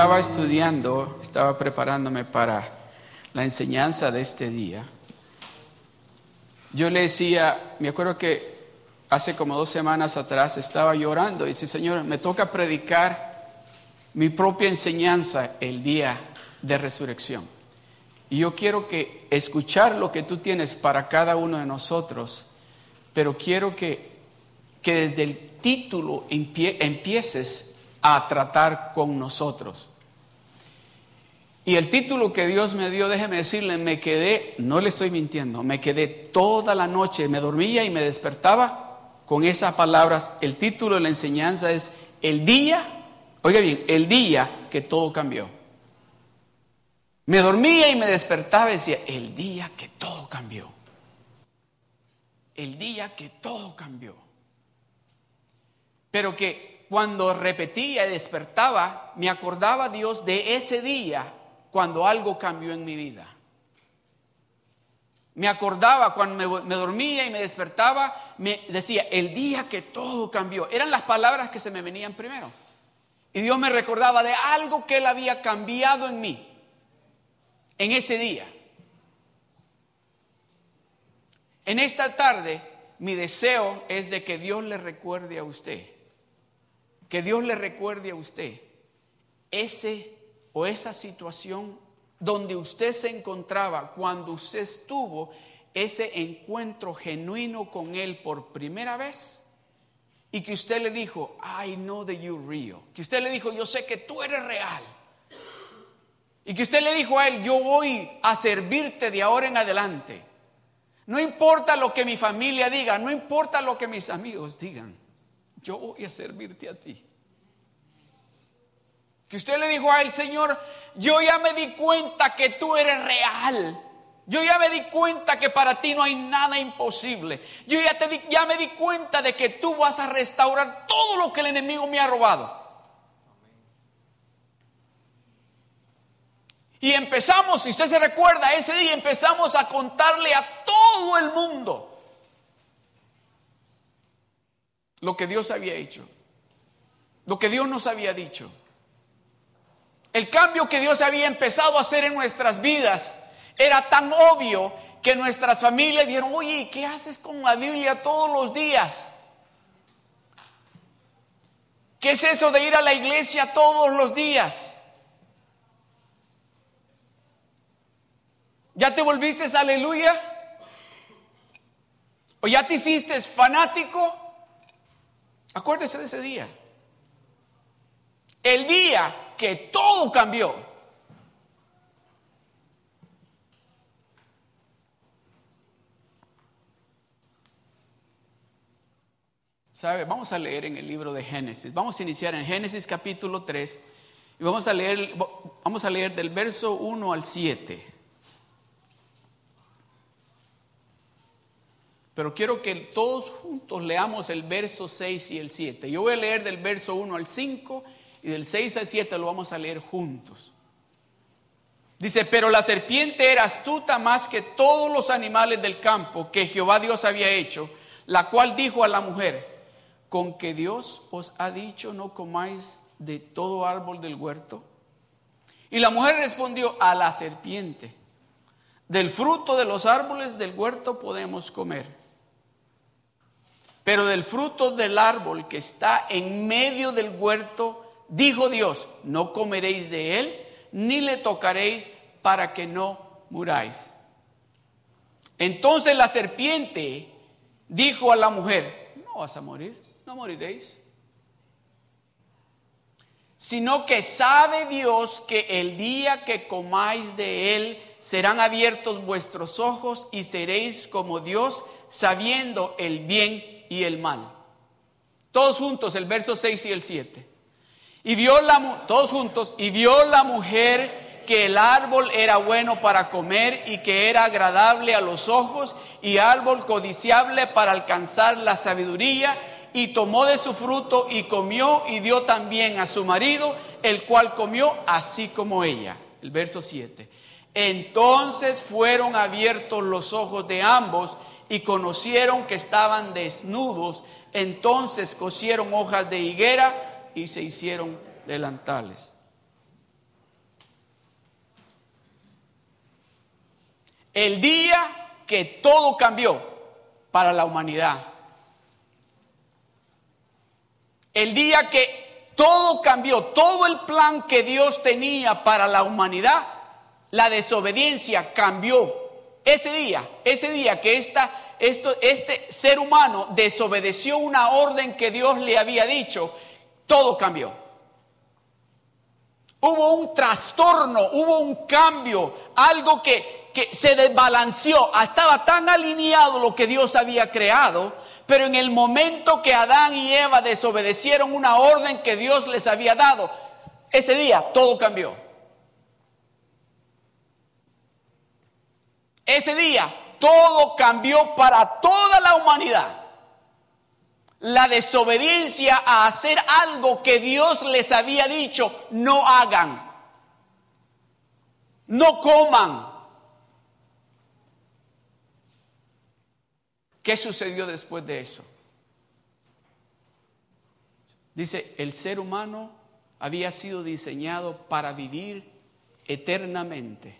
estaba estudiando, estaba preparándome para la enseñanza de este día, yo le decía, me acuerdo que hace como dos semanas atrás estaba llorando y dice, Señor, me toca predicar mi propia enseñanza el día de resurrección. Y yo quiero que escuchar lo que tú tienes para cada uno de nosotros, pero quiero que, que desde el título empieces a tratar con nosotros. Y el título que Dios me dio, déjeme decirle, me quedé, no le estoy mintiendo, me quedé toda la noche, me dormía y me despertaba con esas palabras. El título de la enseñanza es El día, oiga bien, el día que todo cambió. Me dormía y me despertaba y decía, el día que todo cambió. El día que todo cambió. Pero que cuando repetía y despertaba, me acordaba Dios de ese día cuando algo cambió en mi vida. Me acordaba cuando me, dormía y me despertaba, me decía, el día que todo cambió. Eran las palabras que se me venían primero. Y Dios me recordaba de algo que Él había cambiado en mí, en ese día. En esta tarde, mi deseo es de que Dios le recuerde a usted, que Dios le recuerde a usted ese esa situación donde usted se encontraba cuando usted estuvo ese encuentro genuino con Él por primera vez y que usted le dijo, I know that you're real. Que usted le dijo, yo sé que tú eres real. Y que usted le dijo a Él, yo voy a servirte de ahora en adelante. No importa lo que mi familia diga, no importa lo que mis amigos digan, yo voy a servirte a ti. Que usted le dijo a él, Señor, yo ya me di cuenta que tú eres real. Yo ya me di cuenta que para ti no hay nada imposible. Yo ya, te ya me di cuenta de que tú vas a restaurar todo lo que el enemigo me ha robado. Y empezamos, si usted se recuerda, ese día empezamos a contarle a todo el mundo lo que Dios había hecho, lo que Dios nos había dicho. El cambio que Dios había empezado a hacer en nuestras vidas era tan obvio que nuestras familias dijeron, oye, ¿qué haces con la Biblia todos los días? ¿Qué es eso de ir a la iglesia todos los días? ¿Ya te volviste aleluya? ¿O ya te hiciste fanático? Acuérdese de ese día. El día que todo cambió. ¿Sabe? Vamos a leer en el libro de Génesis. Vamos a iniciar en Génesis capítulo 3 y vamos a leer, vamos a leer del verso 1 al 7. Pero quiero que todos juntos leamos el verso 6 y el 7. Yo voy a leer del verso 1 al 5 y del 6 al 7 lo vamos a leer juntos. Dice, pero la serpiente era astuta más que todos los animales del campo que Jehová Dios había hecho, la cual dijo a la mujer, con que Dios os ha dicho no comáis de todo árbol del huerto. Y la mujer respondió a la serpiente, del fruto de los árboles del huerto podemos comer, pero del fruto del árbol que está en medio del huerto, dijo Dios, no comeréis de él, ni le tocaréis para que no muráis. Entonces la serpiente dijo a la mujer, no vas a morir, no moriréis. Sino que sabe Dios que el día que comáis de él serán abiertos vuestros ojos y seréis como Dios, sabiendo el bien y el mal. Todos juntos, el verso 6 y el 7. Y vio la, todos juntos, y vio la mujer que el árbol era bueno para comer y que era agradable a los ojos y árbol codiciable para alcanzar la sabiduría y tomó de su fruto y comió y dio también a su marido, el cual comió así como ella. El verso 7. Entonces fueron abiertos los ojos de ambos y conocieron que estaban desnudos. Entonces cosieron hojas de higuera y se hicieron delantales. El día que todo cambió para la humanidad. El día que todo cambió, todo el plan que Dios tenía para la humanidad, la desobediencia cambió. Ese día, ese día que esta, este ser humano desobedeció una orden que Dios le había dicho, todo cambió. Hubo un trastorno, hubo un cambio, algo que, que se desbalanceó. Estaba tan alineado lo que Dios había creado pero en el momento que Adán y Eva desobedecieron una orden que Dios les había dado, ese día todo cambió. Ese día todo cambió para toda la humanidad. La desobediencia a hacer algo que Dios les había dicho, no hagan, no coman, ¿Qué sucedió después de eso? Dice, el ser humano había sido diseñado para vivir eternamente.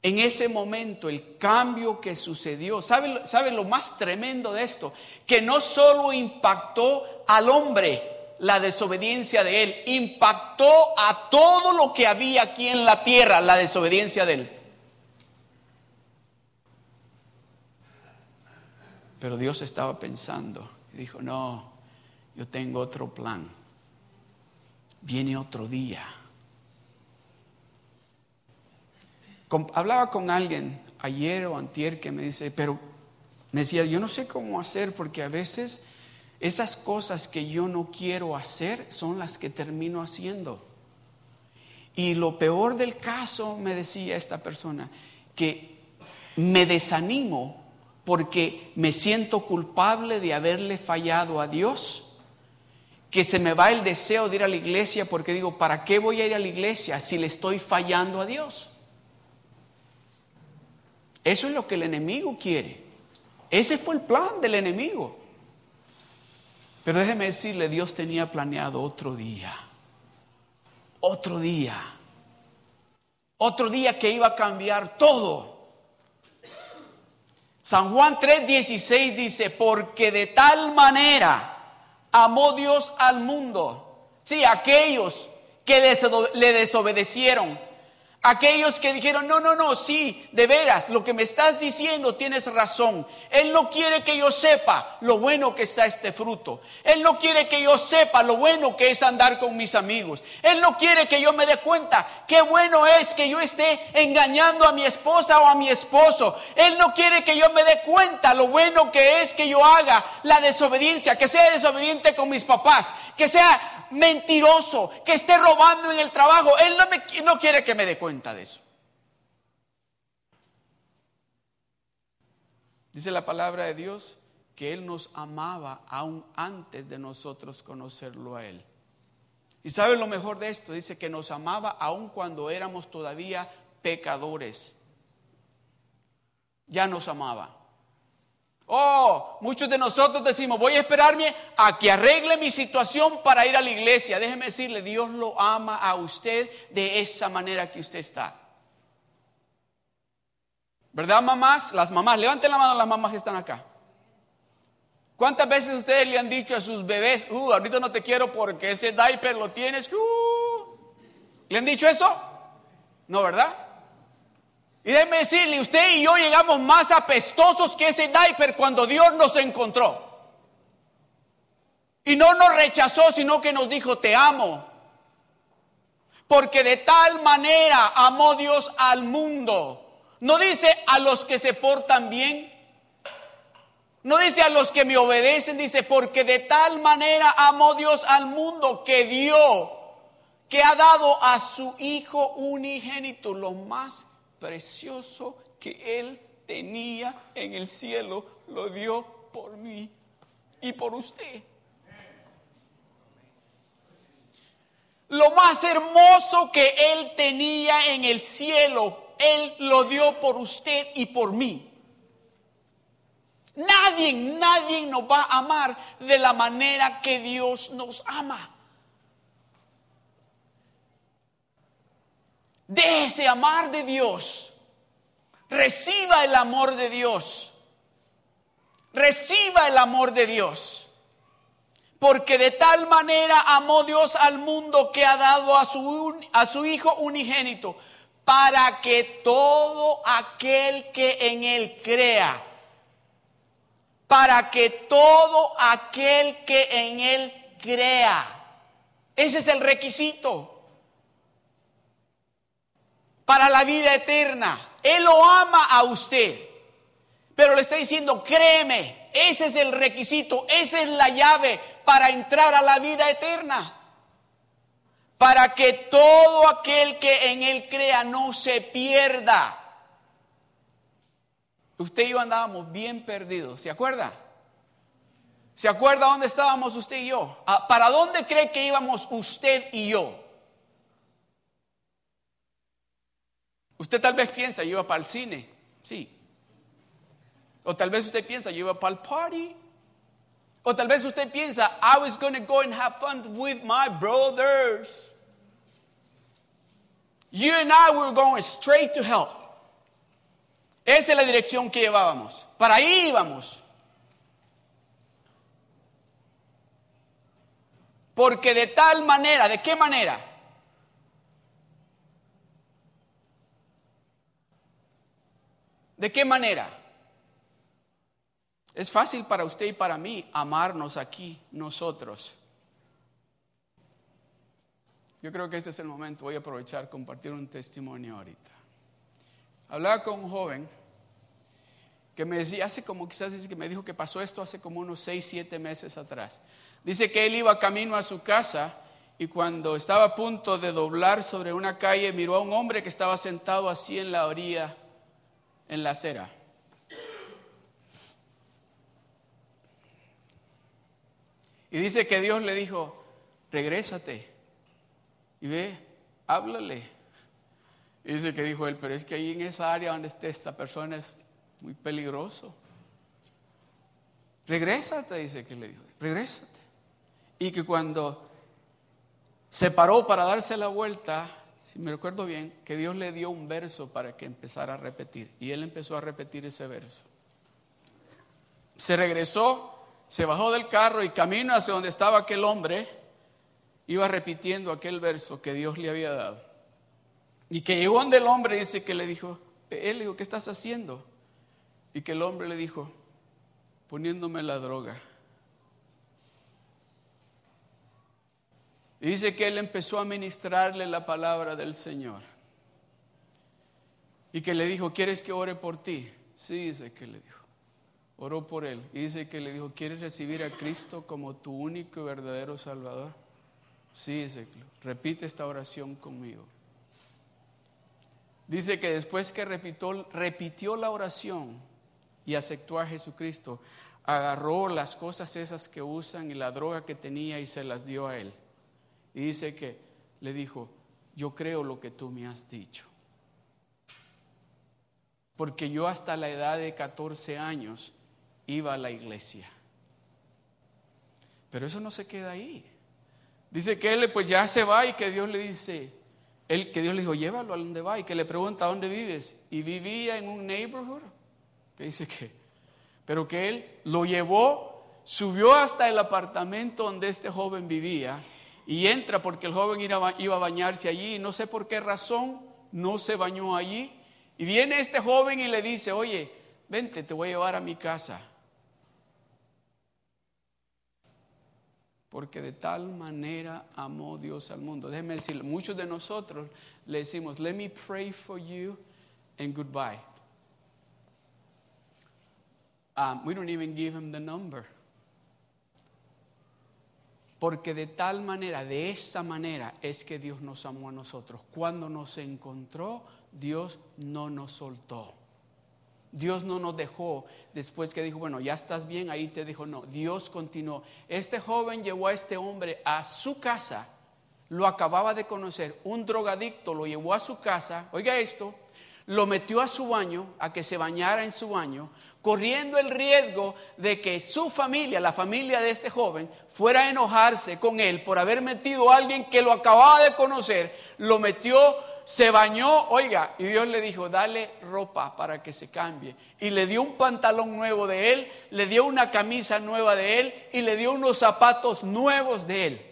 En ese momento, el cambio que sucedió, ¿sabe, ¿sabe, lo más tremendo de esto? Que no solo impactó al hombre la desobediencia de él, impactó a todo lo que había aquí en la tierra la desobediencia de él. Pero Dios estaba pensando y dijo, no, yo tengo otro plan. Viene otro día. Hablaba con alguien ayer o antier que me dice, pero me decía, yo no sé cómo hacer porque a veces esas cosas que yo no quiero hacer son las que termino haciendo. Y lo peor del caso, me decía esta persona, que me desanimo porque me siento culpable de haberle fallado a Dios, que se me va el deseo de ir a la iglesia porque digo, ¿para qué voy a ir a la iglesia si le estoy fallando a Dios? Eso es lo que el enemigo quiere. Ese fue el plan del enemigo. Pero déjeme decirle, Dios tenía planeado otro día. Otro día. Otro día que iba a cambiar todo. San Juan 3:16 dice, porque de tal manera amó Dios al mundo. Sí, aquellos que le desobedecieron, Aquellos que dijeron, no, no, no, sí, de veras, lo que me estás diciendo tienes razón. Él no quiere que yo sepa lo bueno que está este fruto. Él no quiere que yo sepa lo bueno que es andar con mis amigos. Él no quiere que yo me dé cuenta qué bueno es que yo esté engañando a mi esposa o a mi esposo. Él no quiere que yo me dé cuenta lo bueno que es que yo haga la desobediencia, que sea desobediente con mis papás, que sea mentiroso, que esté robando en el trabajo. Él no, me, no quiere que me dé cuenta de eso. Dice la palabra de Dios que Él nos amaba aún antes de nosotros conocerlo a Él. Y sabe lo mejor de esto, dice que nos amaba aún cuando éramos todavía pecadores. Ya nos amaba. Oh, muchos de nosotros decimos, voy a esperarme a que arregle mi situación para ir a la iglesia. Déjeme decirle, Dios lo ama a usted de esa manera que usted está. ¿Verdad, mamás? Las mamás, levanten la mano las mamás que están acá. ¿Cuántas veces ustedes le han dicho a sus bebés, uh, ahorita no te quiero porque ese diaper lo tienes? Uh"? ¿Le han dicho eso? No, ¿verdad? Y déjeme decirle, usted y yo llegamos más apestosos que ese diaper cuando Dios nos encontró. Y no nos rechazó, sino que nos dijo, te amo. Porque de tal manera amó Dios al mundo. No dice a los que se portan bien. No dice a los que me obedecen, dice, porque de tal manera amó Dios al mundo que dio, que ha dado a su Hijo unigénito, lo más precioso que Él tenía en el cielo, lo dio por mí y por usted. Lo más hermoso que Él tenía en el cielo, Él lo dio por usted y por mí. Nadie, nadie nos va a amar de la manera que Dios nos ama. De ese amar de Dios Reciba el amor de Dios. Reciba el amor de Dios. Porque de tal manera amó Dios al mundo que ha dado a su, a su Hijo unigénito, para que todo aquel que en Él crea, para que todo aquel que en Él crea, ese es el requisito para la vida eterna. Él lo ama a usted, pero le está diciendo, créeme, ese es el requisito, esa es la llave para entrar a la vida eterna. Para que todo aquel que en Él crea no se pierda. Usted y yo andábamos bien perdidos, ¿se acuerda? ¿Se acuerda dónde estábamos usted y yo? Ah, ¿Para dónde cree que íbamos usted y yo? Usted tal vez piensa, yo iba para el cine, sí. O tal vez usted piensa, yo iba para el party. O tal vez usted piensa, I was going to go and have fun with my brothers. You and I were going straight to hell. Esa es la dirección que llevábamos. Para ahí íbamos. Porque de tal manera, ¿de qué manera? ¿De qué manera? Es fácil para usted y para mí amarnos aquí nosotros. Yo creo que este es el momento, voy a aprovechar compartir un testimonio ahorita. Hablaba con un joven que me decía, hace como quizás dice que me dijo que pasó esto hace como unos 6, 7 meses atrás. Dice que él iba camino a su casa y cuando estaba a punto de doblar sobre una calle miró a un hombre que estaba sentado así en la orilla, en la acera. Y dice que Dios le dijo, regrésate y ve, háblale. Y dice que dijo él, pero es que ahí en esa área donde esté esta persona es muy peligroso. Regrésate, dice que le dijo, regrésate. Y que cuando se paró para darse la vuelta, si me recuerdo bien, que Dios le dio un verso para que empezara a repetir. Y él empezó a repetir ese verso. Se regresó se bajó del carro y camino hacia donde estaba aquel hombre, iba repitiendo aquel verso que Dios le había dado. Y que llegó donde el hombre dice que le dijo, él le dijo, ¿qué estás haciendo? Y que el hombre le dijo, poniéndome la droga. Y dice que él empezó a ministrarle la palabra del Señor. Y que le dijo, ¿quieres que ore por ti? Sí, dice que le dijo oró por él y dice que le dijo, ¿quieres recibir a Cristo como tu único y verdadero Salvador? Sí, dice, repite esta oración conmigo. Dice que después que repitió, repitió la oración y aceptó a Jesucristo, agarró las cosas esas que usan y la droga que tenía y se las dio a él. Y dice que le dijo, yo creo lo que tú me has dicho. Porque yo hasta la edad de 14 años iba a la iglesia. Pero eso no se queda ahí. Dice que él pues ya se va y que Dios le dice, él, que Dios le dijo, llévalo a donde va y que le pregunta, ¿a dónde vives? Y vivía en un neighborhood, que dice que, pero que él lo llevó, subió hasta el apartamento donde este joven vivía y entra porque el joven iba, a bañarse allí y no sé por qué razón no se bañó allí. Y viene este joven y le dice, oye, vente, te voy a llevar a mi casa. porque de tal manera amó Dios al mundo. Déjeme decir, muchos de nosotros le decimos, let me pray for you and goodbye. Um, we don't even give him the number. Porque de tal manera, de esa manera es que Dios nos amó a nosotros. Cuando nos encontró, Dios no nos soltó. Dios no nos dejó después que dijo, bueno, ya estás bien, ahí te dijo, no, Dios continuó. Este joven llevó a este hombre a su casa, lo acababa de conocer, un drogadicto lo llevó a su casa, oiga esto, lo metió a su baño, a que se bañara en su baño, corriendo el riesgo de que su familia, la familia de este joven, fuera a enojarse con él por haber metido a alguien que lo acababa de conocer, lo metió se bañó, oiga, y Dios le dijo, dale ropa para que se cambie. Y le dio un pantalón nuevo de él, le dio una camisa nueva de él y le dio unos zapatos nuevos de él.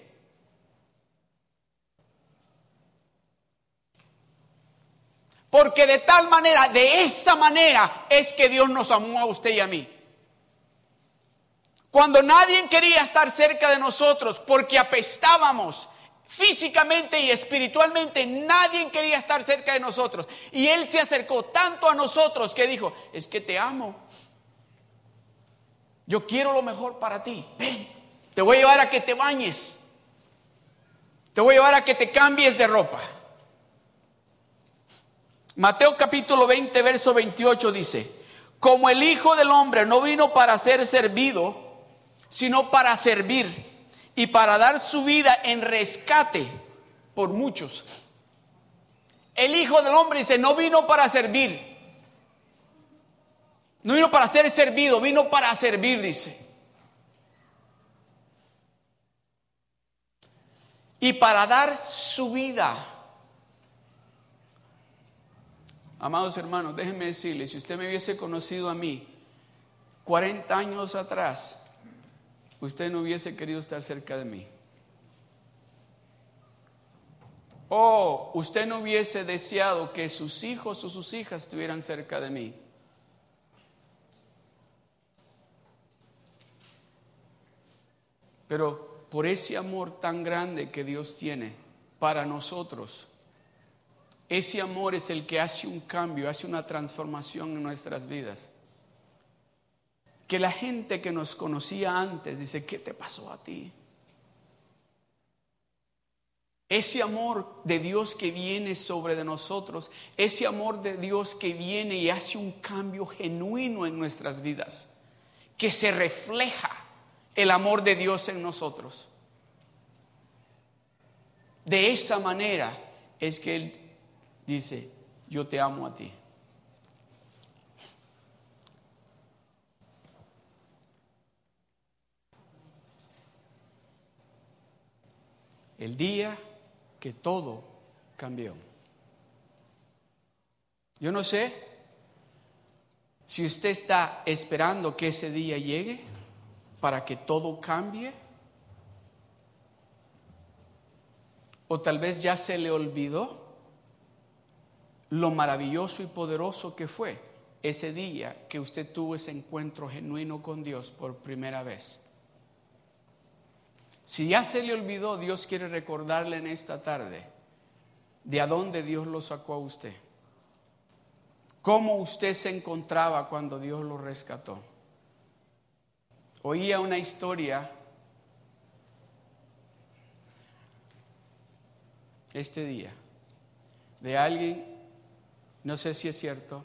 Porque de tal manera, de esa manera es que Dios nos amó a usted y a mí. Cuando nadie quería estar cerca de nosotros porque apestábamos físicamente y espiritualmente, nadie quería estar cerca de nosotros. Y Él se acercó tanto a nosotros que dijo, es que te amo. Yo quiero lo mejor para ti. Ven, te voy a llevar a que te bañes. Te voy a llevar a que te cambies de ropa. Mateo capítulo 20, verso 28 dice, como el Hijo del Hombre no vino para ser servido, sino para servir y para dar su vida en rescate por muchos. El Hijo del Hombre dice, no vino para servir, no vino para ser servido, vino para servir, dice. Y para dar su vida Amados hermanos, déjenme decirles, si usted me hubiese conocido a mí 40 años atrás, usted no hubiese querido estar cerca de mí. O usted no hubiese deseado que sus hijos o sus hijas estuvieran cerca de mí. Pero por ese amor tan grande que Dios tiene para nosotros, ese amor es el que hace un cambio, hace una transformación en nuestras vidas. Que la gente que nos conocía antes dice, ¿qué te pasó a ti? Ese amor de Dios que viene sobre de nosotros, ese amor de Dios que viene y hace un cambio genuino en nuestras vidas, que se refleja el amor de Dios en nosotros. De esa manera es que Él dice, yo te amo a ti. El día que todo cambió. Yo no sé si usted está esperando que ese día llegue para que todo cambie. O tal vez ya se le olvidó lo maravilloso y poderoso que fue ese día que usted tuvo ese encuentro genuino con Dios por primera vez. Si ya se le olvidó, Dios quiere recordarle en esta tarde de a dónde Dios lo sacó a usted. Cómo usted se encontraba cuando Dios lo rescató. Oía una historia este día de alguien no sé si es cierto.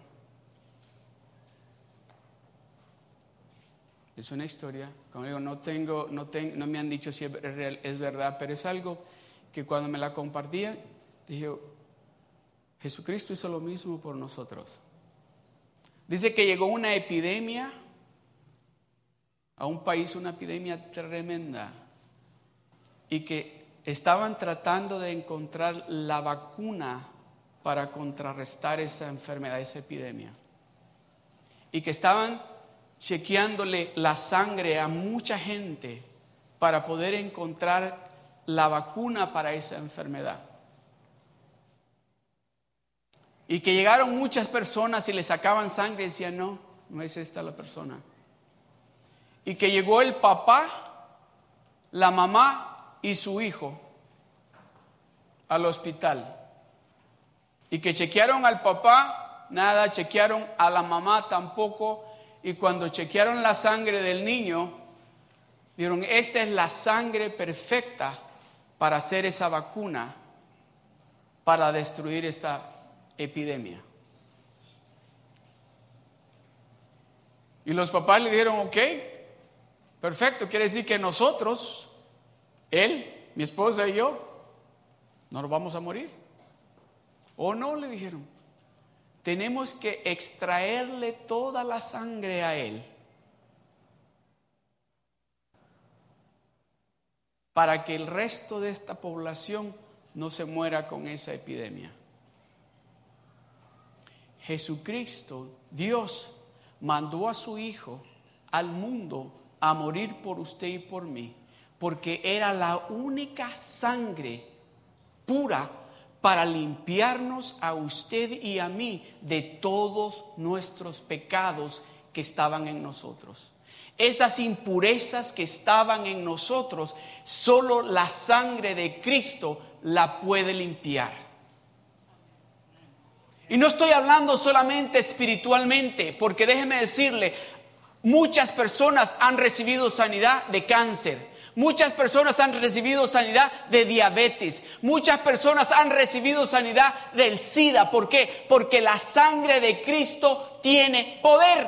Es una historia. Como digo, no, tengo, no, no me han dicho si es, es verdad, pero es algo que cuando me la compartían, dije, Jesucristo hizo lo mismo por nosotros. Dice que llegó una epidemia a un país, una epidemia tremenda, y que estaban tratando de encontrar la vacuna para contrarrestar esa enfermedad, esa epidemia. Y que estaban chequeándole la sangre a mucha gente para poder encontrar la vacuna para esa enfermedad. Y que llegaron muchas personas y le sacaban sangre y decían, no, no es esta la persona. Y que llegó el papá, la mamá y su hijo al hospital. Y que chequearon al papá, nada, chequearon a la mamá tampoco. Y cuando chequearon la sangre del niño, dijeron, esta es la sangre perfecta para hacer esa vacuna, para destruir esta epidemia. Y los papás le dijeron, ok, perfecto, quiere decir que nosotros, él, mi esposa y yo, no nos vamos a morir. ¿O no? Le dijeron. Tenemos que extraerle toda la sangre a él para que el resto de esta población no se muera con esa epidemia. Jesucristo, Dios, mandó a su Hijo al mundo a morir por usted y por mí, porque era la única sangre pura para limpiarnos a usted y a mí de todos nuestros pecados que estaban en nosotros. Esas impurezas que estaban en nosotros, solo la sangre de Cristo la puede limpiar. Y no estoy hablando solamente espiritualmente, porque déjeme decirle, muchas personas han recibido sanidad de cáncer, Muchas personas han recibido sanidad de diabetes. Muchas personas han recibido sanidad del SIDA. ¿Por qué? Porque la sangre de Cristo tiene poder.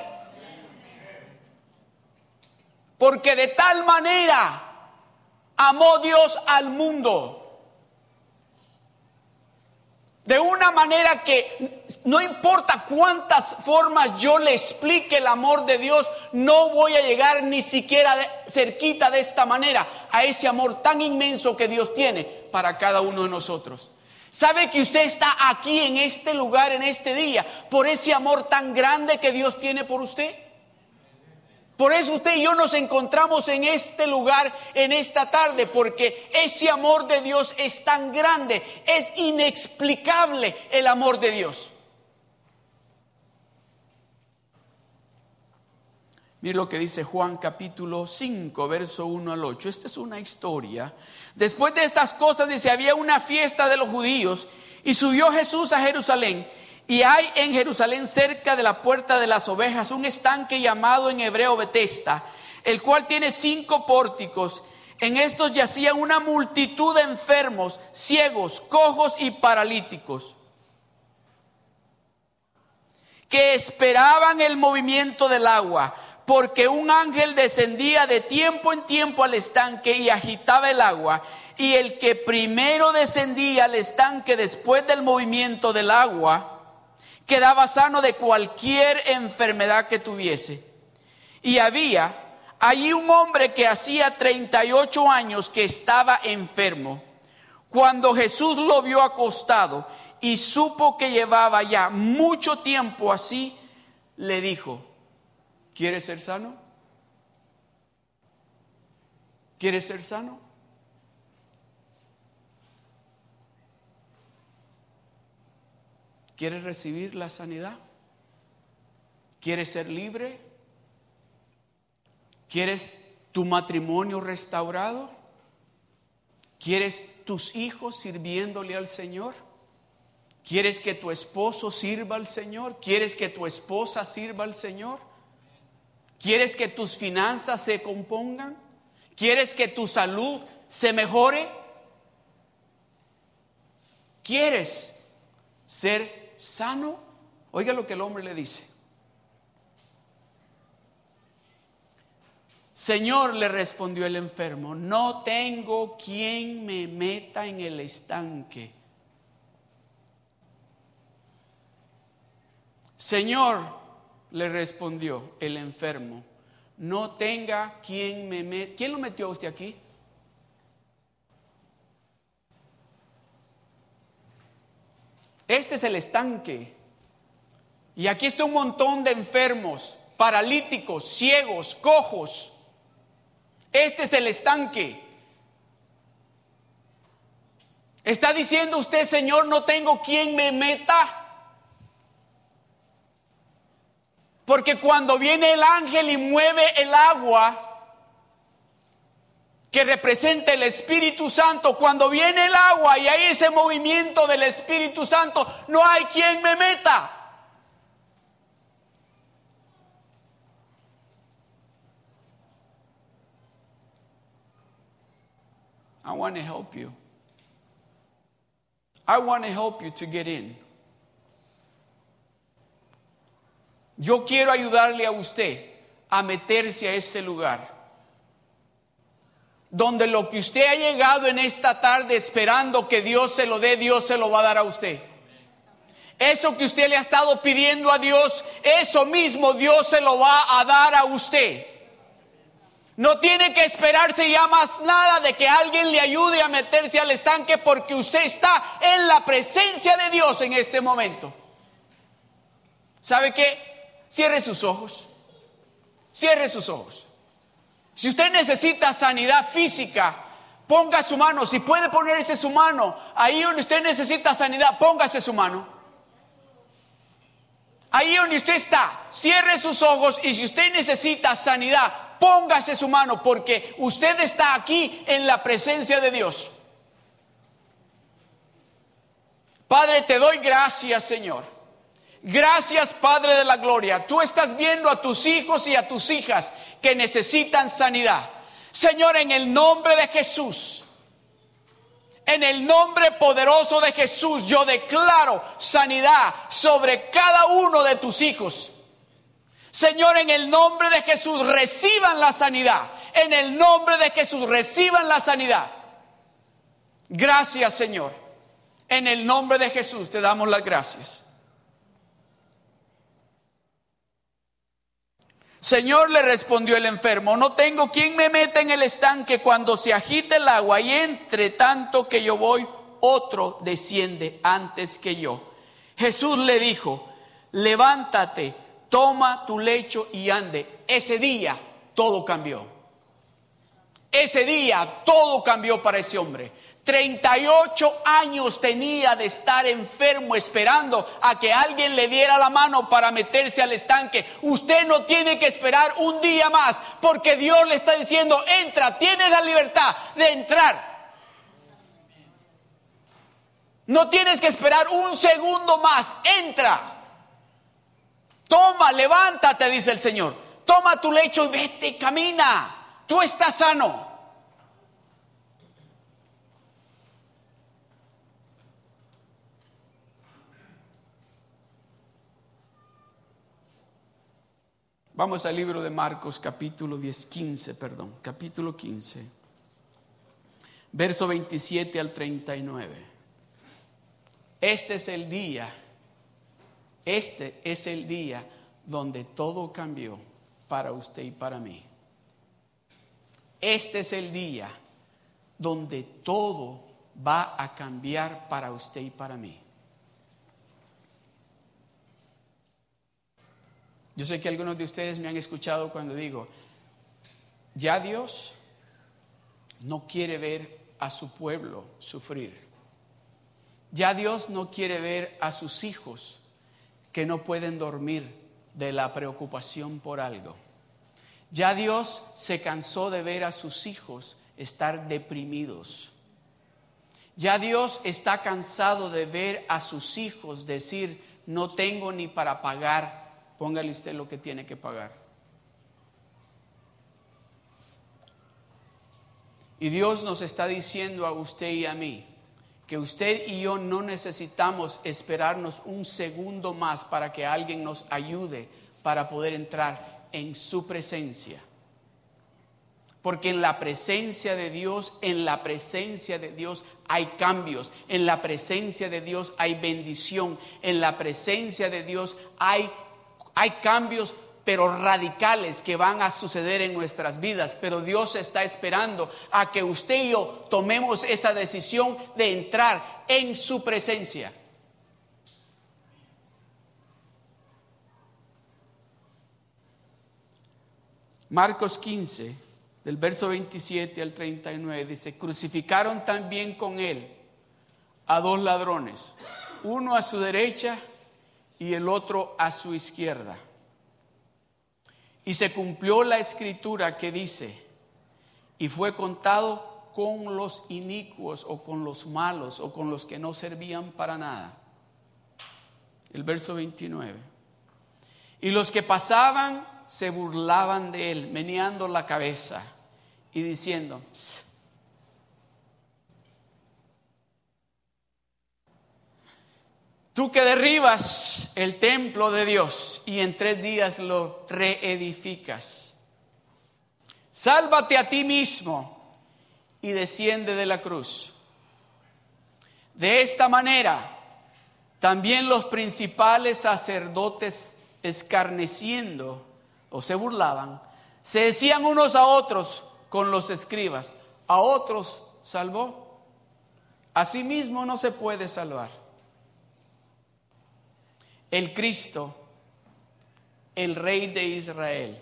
Porque de tal manera amó Dios al mundo de una manera que no importa cuántas formas yo le explique el amor de Dios, no voy a llegar ni siquiera cerquita de esta manera a ese amor tan inmenso que Dios tiene para cada uno de nosotros. ¿Sabe que usted está aquí en este lugar, en este día, por ese amor tan grande que Dios tiene por usted? Por eso usted y yo nos encontramos en este lugar en esta tarde, porque ese amor de Dios es tan grande, es inexplicable el amor de Dios. Mire lo que dice Juan capítulo 5, verso 1 al 8. Esta es una historia. Después de estas cosas dice, había una fiesta de los judíos y subió Jesús a Jerusalén y hay en Jerusalén, cerca de la puerta de las ovejas, un estanque llamado en hebreo Betesta, el cual tiene cinco pórticos. En estos yacían una multitud de enfermos, ciegos, cojos y paralíticos, que esperaban el movimiento del agua, porque un ángel descendía de tiempo en tiempo al estanque y agitaba el agua, y el que primero descendía al estanque después del movimiento del agua, quedaba sano de cualquier enfermedad que tuviese. Y había allí un hombre que hacía 38 años que estaba enfermo. Cuando Jesús lo vio acostado y supo que llevaba ya mucho tiempo así, le dijo, ¿quieres ser sano? ¿Quieres ser sano? ¿Quieres recibir la sanidad? ¿Quieres ser libre? ¿Quieres tu matrimonio restaurado? ¿Quieres tus hijos sirviéndole al Señor? ¿Quieres que tu esposo sirva al Señor? ¿Quieres que tu esposa sirva al Señor? ¿Quieres que tus finanzas se compongan? ¿Quieres que tu salud se mejore? ¿Quieres ser sano. Oiga lo que el hombre le dice. Señor, le respondió el enfermo, no tengo quien me meta en el estanque. Señor, le respondió el enfermo, no tenga quien me meta. ¿Quién lo metió a usted aquí? Este es el estanque. Y aquí está un montón de enfermos, paralíticos, ciegos, cojos. Este es el estanque. Está diciendo usted, Señor, no tengo quien me meta. Porque cuando viene el ángel y mueve el agua, que representa el Espíritu Santo, cuando viene el agua y hay ese movimiento del Espíritu Santo, no hay quien me meta. I want to help you. I want to help you to get in. Yo quiero ayudarle a usted a meterse a ese lugar donde lo que usted ha llegado en esta tarde esperando que Dios se lo dé, Dios se lo va a dar a usted. Eso que usted le ha estado pidiendo a Dios, eso mismo Dios se lo va a dar a usted. No tiene que esperarse ya más nada de que alguien le ayude a meterse al estanque porque usted está en la presencia de Dios en este momento. ¿Sabe qué? Cierre sus ojos. Cierre sus ojos. Si usted necesita sanidad física, ponga su mano. Si puede ponerse su mano ahí donde usted necesita sanidad, póngase su mano. Ahí donde usted está, cierre sus ojos y si usted necesita sanidad, póngase su mano porque usted está aquí en la presencia de Dios. Padre, te doy gracias, Señor. Gracias, Padre de la Gloria. Tú estás viendo a tus hijos y a tus hijas que necesitan sanidad. Señor, en el nombre de Jesús, en el nombre poderoso de Jesús, yo declaro sanidad sobre cada uno de tus hijos. Señor, en el nombre de Jesús, reciban la sanidad. En el nombre de Jesús, reciban la sanidad. Gracias, Señor. En el nombre de Jesús te damos las gracias. Señor, le respondió el enfermo, no tengo quien me meta en el estanque cuando se agite el agua y entre tanto que yo voy, otro desciende antes que yo. Jesús le dijo, levántate, toma tu lecho y ande. Ese día todo cambió. Ese día todo cambió para ese hombre. 38 años tenía de estar enfermo esperando a que alguien le diera la mano para meterse al estanque. Usted no tiene que esperar un día más porque Dios le está diciendo, entra, tienes la libertad de entrar. No tienes que esperar un segundo más, entra. Toma, levántate, dice el Señor. Toma tu lecho y vete, camina. Tú estás sano. Vamos al libro de Marcos capítulo 10, 15, perdón, capítulo 15, verso 27 al 39. Este es el día, este es el día donde todo cambió para usted y para mí. Este es el día donde todo va a cambiar para usted y para mí. Yo sé que algunos de ustedes me han escuchado cuando digo, ya Dios no quiere ver a su pueblo sufrir. Ya Dios no quiere ver a sus hijos que no pueden dormir de la preocupación por algo. Ya Dios se cansó de ver a sus hijos estar deprimidos. Ya Dios está cansado de ver a sus hijos decir, no tengo ni para pagar póngale usted lo que tiene que pagar. Y Dios nos está diciendo a usted y a mí que usted y yo no necesitamos esperarnos un segundo más para que alguien nos ayude para poder entrar en su presencia. Porque en la presencia de Dios, en la presencia de Dios hay cambios, en la presencia de Dios hay bendición, en la presencia de Dios hay hay cambios pero radicales que van a suceder en nuestras vidas, pero Dios está esperando a que usted y yo tomemos esa decisión de entrar en su presencia. Marcos 15, del verso 27 al 39, dice, crucificaron también con él a dos ladrones, uno a su derecha y el otro a su izquierda. Y se cumplió la escritura que dice, y fue contado con los inicuos o con los malos o con los que no servían para nada. El verso 29. Y los que pasaban se burlaban de él, meneando la cabeza y diciendo, Tú que derribas el templo de Dios y en tres días lo reedificas. Sálvate a ti mismo y desciende de la cruz. De esta manera, también los principales sacerdotes escarneciendo o se burlaban, se decían unos a otros con los escribas, a otros salvó, a sí mismo no se puede salvar el Cristo el rey de Israel.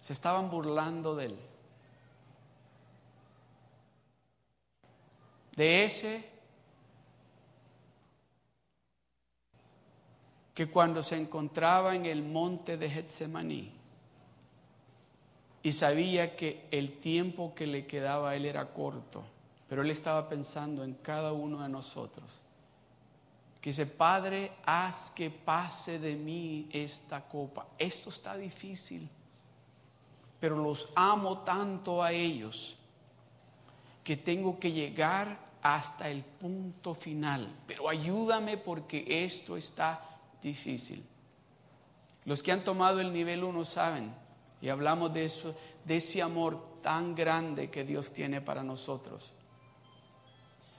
Se estaban burlando de él. De ese que cuando se encontraba en el monte de Getsemaní y sabía que el tiempo que le quedaba a él era corto, pero él estaba pensando en cada uno de nosotros que dice, Padre, haz que pase de mí esta copa. Esto está difícil, pero los amo tanto a ellos que tengo que llegar hasta el punto final. Pero ayúdame porque esto está difícil. Los que han tomado el nivel 1 saben, y hablamos de eso, de ese amor tan grande que Dios tiene para nosotros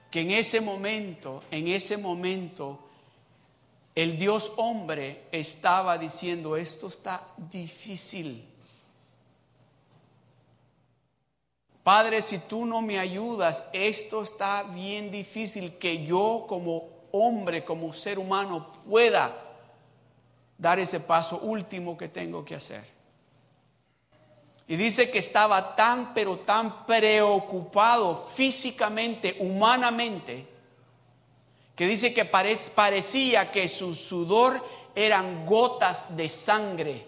que en ese momento, en ese momento, el Dios hombre estaba diciendo, esto está difícil. Padre, si tú no me ayudas, esto está bien difícil que yo como hombre, como ser humano, pueda dar ese paso último que tengo que hacer. Y dice que estaba tan, pero tan preocupado físicamente, humanamente, que dice que parecía que su sudor eran gotas de sangre.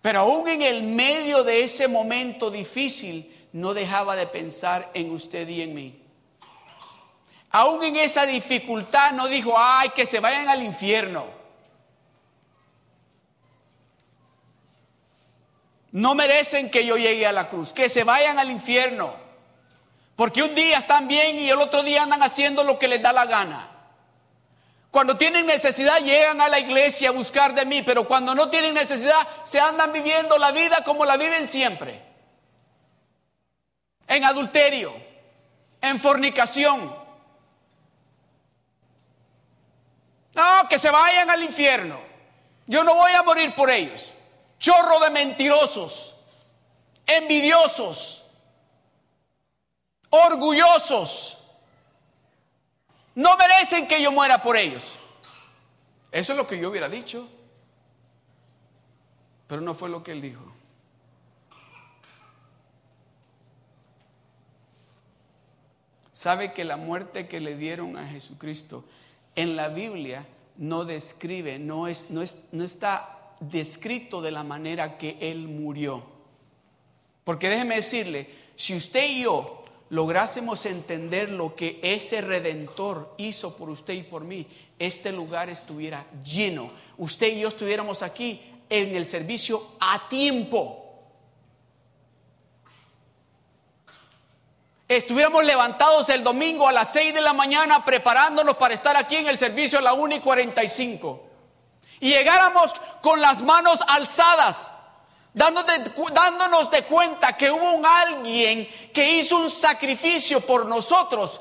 Pero aún en el medio de ese momento difícil, no dejaba de pensar en usted y en mí. Aún en esa dificultad no dijo, ay, que se vayan al infierno. No merecen que yo llegue a la cruz, que se vayan al infierno. Porque un día están bien y el otro día andan haciendo lo que les da la gana. Cuando tienen necesidad llegan a la iglesia a buscar de mí, pero cuando no tienen necesidad se andan viviendo la vida como la viven siempre. En adulterio, en fornicación. No, que se vayan al infierno. Yo no voy a morir por ellos chorro de mentirosos, envidiosos, orgullosos. No merecen que yo muera por ellos. Eso es lo que yo hubiera dicho. Pero no fue lo que él dijo. Sabe que la muerte que le dieron a Jesucristo en la Biblia no describe, no, es, no, es, no está descrito de la manera que Él murió. Porque déjeme decirle, si usted y yo lográsemos entender lo que ese redentor hizo por usted y por mí, este lugar estuviera lleno. Usted y yo estuviéramos aquí en el servicio a tiempo. Estuviéramos levantados el domingo a las 6 de la mañana preparándonos para estar aquí en el servicio a la 1 y 45 y llegáramos con las manos alzadas, dándonos de cuenta que hubo un alguien que hizo un sacrificio por nosotros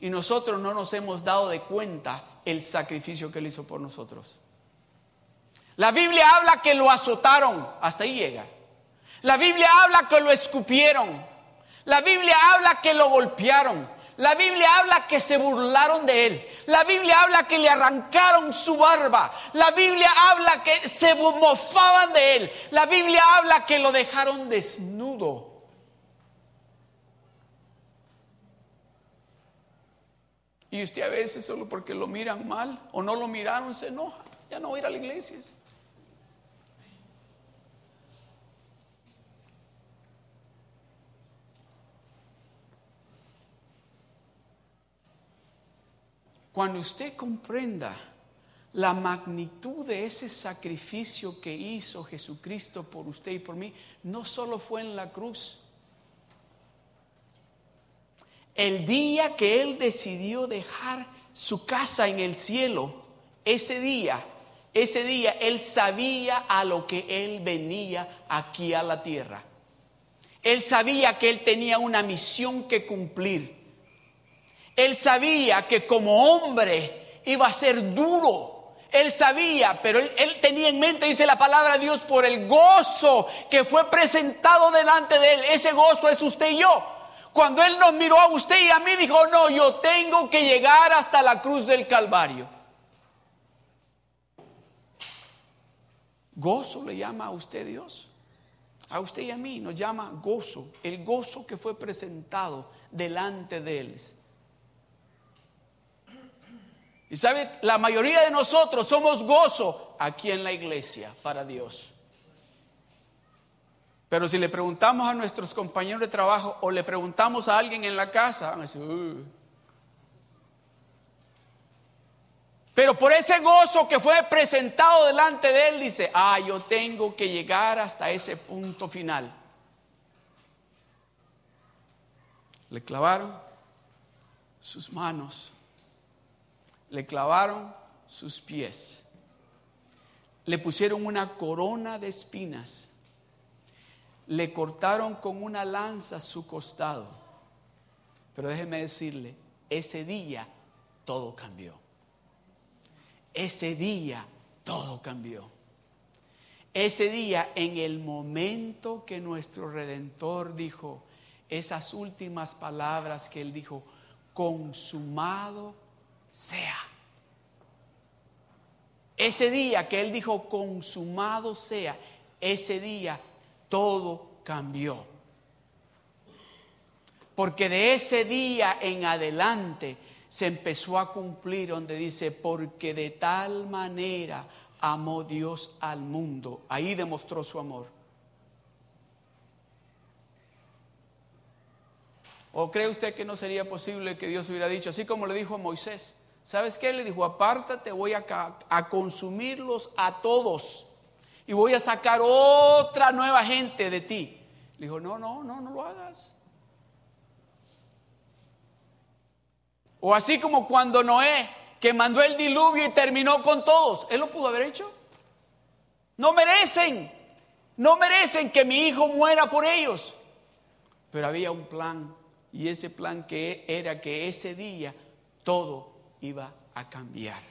y nosotros no nos hemos dado de cuenta el sacrificio que él hizo por nosotros. La Biblia habla que lo azotaron, hasta ahí llega. La Biblia habla que lo escupieron. La Biblia habla que lo golpearon. La Biblia habla que se burlaron de él. La Biblia habla que le arrancaron su barba. La Biblia habla que se mofaban de él. La Biblia habla que lo dejaron desnudo. Y usted a veces solo porque lo miran mal o no lo miraron se enoja. Ya no va a ir a la iglesia. Cuando usted comprenda la magnitud de ese sacrificio que hizo Jesucristo por usted y por mí, no solo fue en la cruz. El día que Él decidió dejar su casa en el cielo, ese día, ese día Él sabía a lo que Él venía aquí a la tierra. Él sabía que Él tenía una misión que cumplir. Él sabía que como hombre iba a ser duro. Él sabía, pero él, tenía en mente, dice la palabra de Dios, por el gozo que fue presentado delante de él. Ese gozo es usted y yo. Cuando Él nos miró a usted y a mí, dijo, no, yo tengo que llegar hasta la cruz del Calvario. Gozo le llama a usted Dios. A usted y a mí nos llama gozo, el gozo que fue presentado delante de Él. Y sabe, la mayoría de nosotros somos gozo aquí en la iglesia para Dios. Pero si le preguntamos a nuestros compañeros de trabajo o le preguntamos a alguien en la casa, van a decir, Pero por ese gozo que fue presentado delante de él, dice, ah, yo tengo que llegar hasta ese punto final. Le clavaron sus manos, le clavaron sus pies, le pusieron una corona de espinas, le cortaron con una lanza su costado. Pero déjeme decirle, ese día todo cambió ese día todo cambió. Ese día, en el momento que nuestro Redentor dijo esas últimas palabras que él dijo, consumado sea. Ese día que él dijo, consumado sea, ese día todo cambió. Porque de ese día en adelante se empezó a cumplir donde dice, porque de tal manera amó Dios al mundo. Ahí demostró su amor. ¿O cree usted que no sería posible que Dios hubiera dicho, así como le dijo a Moisés? ¿Sabes qué? Le dijo, apártate, voy a, a consumirlos a todos y voy a sacar otra nueva gente de ti. Le dijo, no, no, no, no lo hagas. O así como cuando Noé, que mandó el diluvio y terminó con todos, ¿él lo pudo haber hecho? No merecen, no merecen que mi hijo muera por ellos. Pero había un plan y ese plan que era que ese día todo iba a cambiar.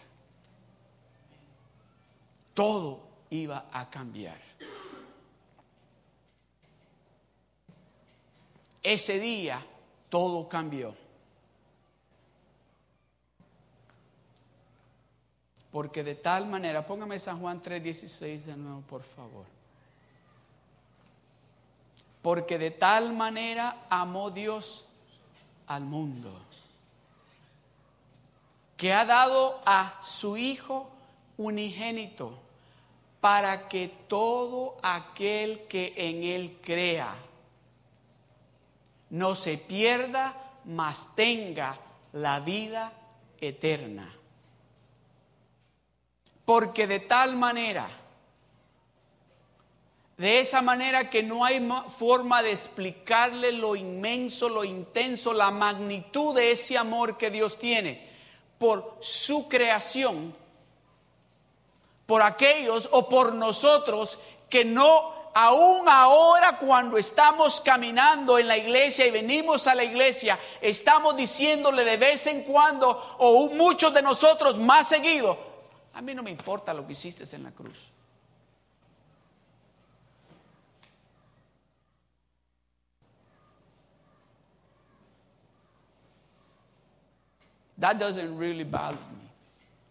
Todo iba a cambiar. Ese día todo cambió. Porque de tal manera, póngame San Juan 3:16 de nuevo, por favor. Porque de tal manera amó Dios al mundo, que ha dado a su Hijo unigénito, para que todo aquel que en Él crea no se pierda, mas tenga la vida eterna. Porque de tal manera, de esa manera que no hay forma de explicarle lo inmenso, lo intenso, la magnitud de ese amor que Dios tiene por su creación, por aquellos o por nosotros que no aún ahora cuando estamos caminando en la iglesia y venimos a la iglesia, estamos diciéndole de vez en cuando, o muchos de nosotros más seguido, a mí no me importa lo que hiciste en la cruz. That doesn't really bother me.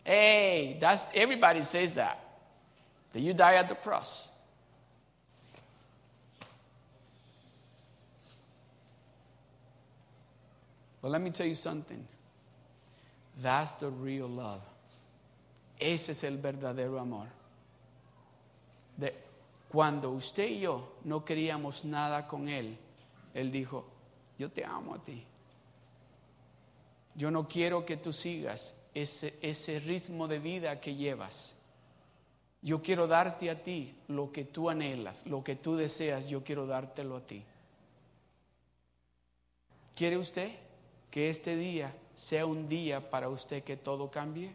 Hey, that's everybody says that. That you die at the cross. But let me tell you something. That's the real love. Ese es el verdadero amor. De, cuando usted y yo no queríamos nada con Él, Él dijo, yo te amo a ti. Yo no quiero que tú sigas ese, ese ritmo de vida que llevas. Yo quiero darte a ti lo que tú anhelas, lo que tú deseas, yo quiero dártelo a ti. ¿Quiere usted que este día sea un día para usted que todo cambie?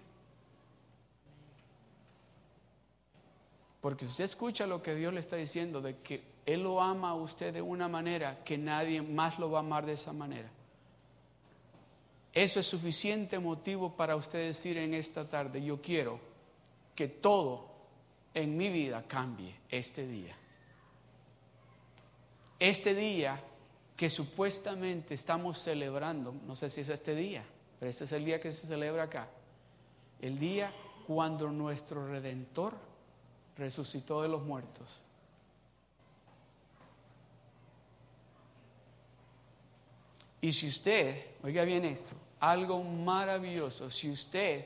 Porque usted escucha lo que Dios le está diciendo, de que Él lo ama a usted de una manera que nadie más lo va a amar de esa manera. Eso es suficiente motivo para usted decir en esta tarde, yo quiero que todo en mi vida cambie este día. Este día que supuestamente estamos celebrando, no sé si es este día, pero este es el día que se celebra acá, el día cuando nuestro redentor resucitó de los muertos. Y si usted, oiga bien esto, algo maravilloso, si usted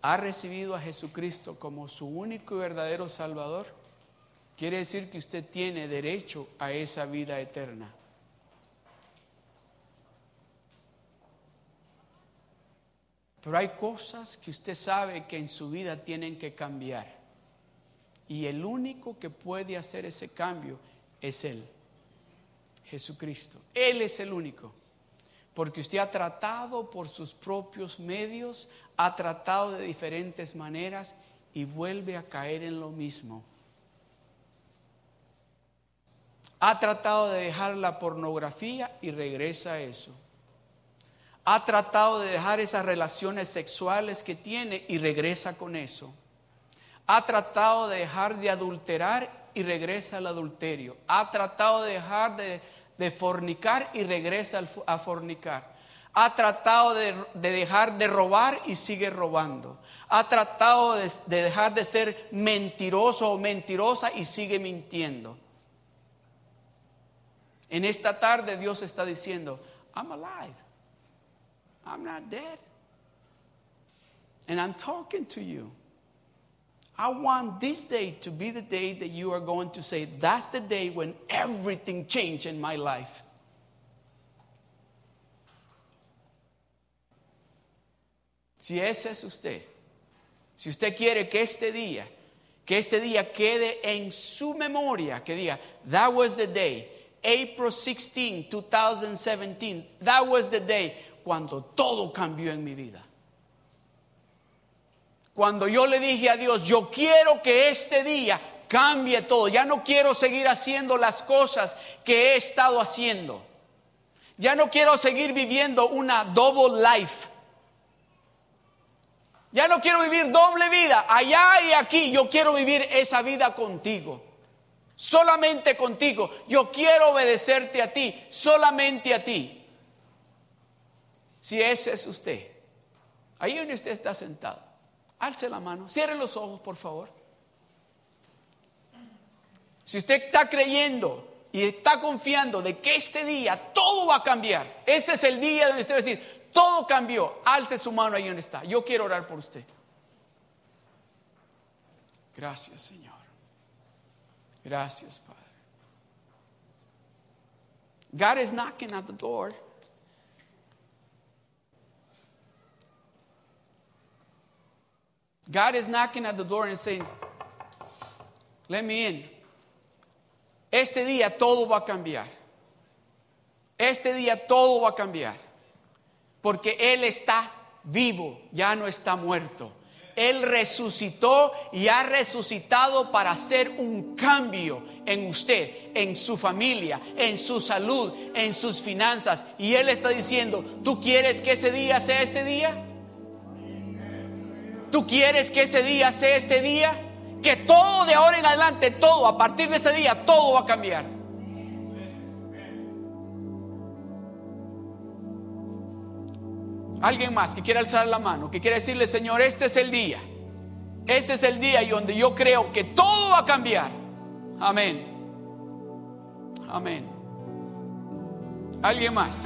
ha recibido a Jesucristo como su único y verdadero Salvador, quiere decir que usted tiene derecho a esa vida eterna. Pero hay cosas que usted sabe que en su vida tienen que cambiar. Y el único que puede hacer ese cambio es Él, Jesucristo. Él es el único. Porque usted ha tratado por sus propios medios, ha tratado de diferentes maneras y vuelve a caer en lo mismo. Ha tratado de dejar la pornografía y regresa a eso ha tratado de dejar esas relaciones sexuales que tiene y regresa con eso. Ha tratado de dejar de adulterar y regresa al adulterio. Ha tratado de dejar de, fornicar y regresa a fornicar. Ha tratado de, dejar de robar y sigue robando. Ha tratado de, de dejar de ser mentiroso o mentirosa y sigue mintiendo. En esta tarde Dios está diciendo, I'm alive. I'm not dead. And I'm talking to you. I want this day to be the day that you are going to say, That's the day when everything changed in my life. Si ese es usted, si usted quiere que este día, que este día quede en su memoria, que diga, That was the day, April 16, 2017, that was the day cuando todo cambió en mi vida. Cuando yo le dije a Dios, yo quiero que este día cambie todo, ya no quiero seguir haciendo las cosas que he estado haciendo. Ya no quiero seguir viviendo una double life. Ya no quiero vivir doble vida, allá y aquí. Yo quiero vivir esa vida contigo. Solamente contigo. Yo quiero obedecerte a ti, solamente a ti. Si ese es usted, ahí donde usted está sentado, alce la mano, cierre los ojos, por favor. Si usted está creyendo y está confiando de que este día todo va a cambiar, este es el día donde usted va a decir, todo cambió, alce su mano ahí donde está. Yo quiero orar por usted. Gracias, Señor. Gracias, Padre. God is knocking at the door. God is knocking at the door and saying, Let me in. Este día todo va a cambiar. Este día todo va a cambiar. Porque Él está vivo, ya no está muerto. Él resucitó y ha resucitado para hacer un cambio en usted, en su familia, en su salud, en sus finanzas. Y Él está diciendo, ¿tú quieres que ese día sea este día? ¿Tú quieres que ese día sea este día? Que todo de ahora en adelante, todo, a partir de este día, todo va a cambiar. Alguien más que quiera alzar la mano, que quiera decirle, Señor, este es el día. Ese es el día y donde yo creo que todo va a cambiar. Amén. Amén. ¿Alguien más?